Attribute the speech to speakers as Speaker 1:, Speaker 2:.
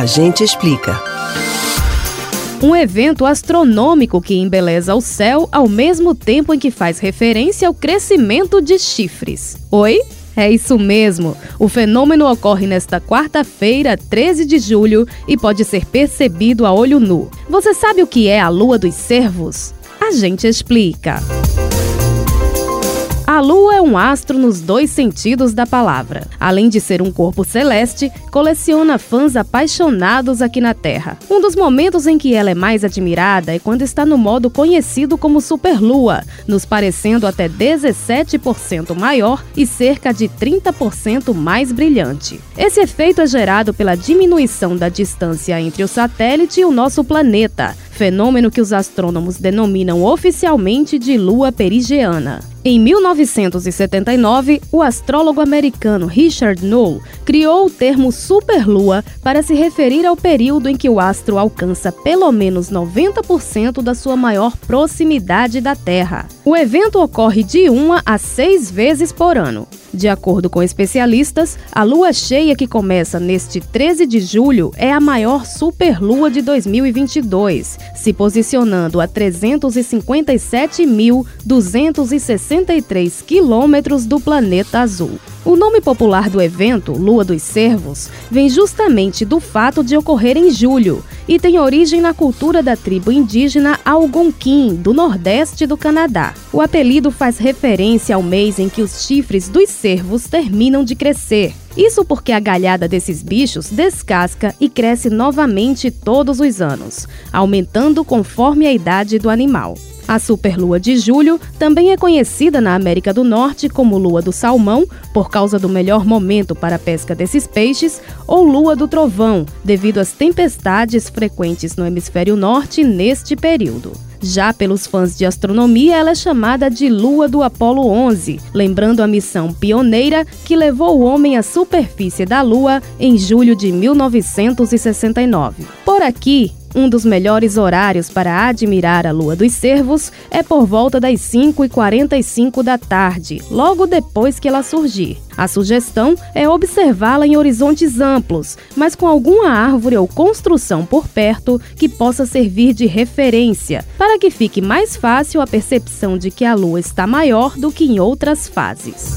Speaker 1: A gente explica.
Speaker 2: Um evento astronômico que embeleza o céu ao mesmo tempo em que faz referência ao crescimento de chifres. Oi? É isso mesmo. O fenômeno ocorre nesta quarta-feira, 13 de julho, e pode ser percebido a olho nu. Você sabe o que é a Lua dos Cervos? A gente explica. A Lua é um astro nos dois sentidos da palavra. Além de ser um corpo celeste, coleciona fãs apaixonados aqui na Terra. Um dos momentos em que ela é mais admirada é quando está no modo conhecido como superlua, nos parecendo até 17% maior e cerca de 30% mais brilhante. Esse efeito é gerado pela diminuição da distância entre o satélite e o nosso planeta, fenômeno que os astrônomos denominam oficialmente de lua perigeana. Em 1979, o astrólogo americano Richard Knoll criou o termo superlua para se referir ao período em que o astro alcança pelo menos 90% da sua maior proximidade da Terra. O evento ocorre de uma a seis vezes por ano. De acordo com especialistas, a lua cheia que começa neste 13 de julho é a maior superlua de 2022, se posicionando a 357.263 quilômetros do planeta azul. O nome popular do evento, Lua dos Cervos, vem justamente do fato de ocorrer em julho e tem origem na cultura da tribo indígena Algonquin, do nordeste do Canadá. O apelido faz referência ao mês em que os chifres dos cervos terminam de crescer. Isso porque a galhada desses bichos descasca e cresce novamente todos os anos, aumentando conforme a idade do animal. A superlua de julho também é conhecida na América do Norte como lua do salmão, por causa do melhor momento para a pesca desses peixes, ou lua do trovão, devido às tempestades frequentes no hemisfério norte neste período. Já pelos fãs de astronomia, ela é chamada de Lua do Apolo 11, lembrando a missão pioneira que levou o homem à superfície da Lua em julho de 1969. Por aqui, um dos melhores horários para admirar a Lua dos Cervos é por volta das 5h45 da tarde, logo depois que ela surgir. A sugestão é observá-la em horizontes amplos, mas com alguma árvore ou construção por perto que possa servir de referência, para que fique mais fácil a percepção de que a Lua está maior do que em outras fases.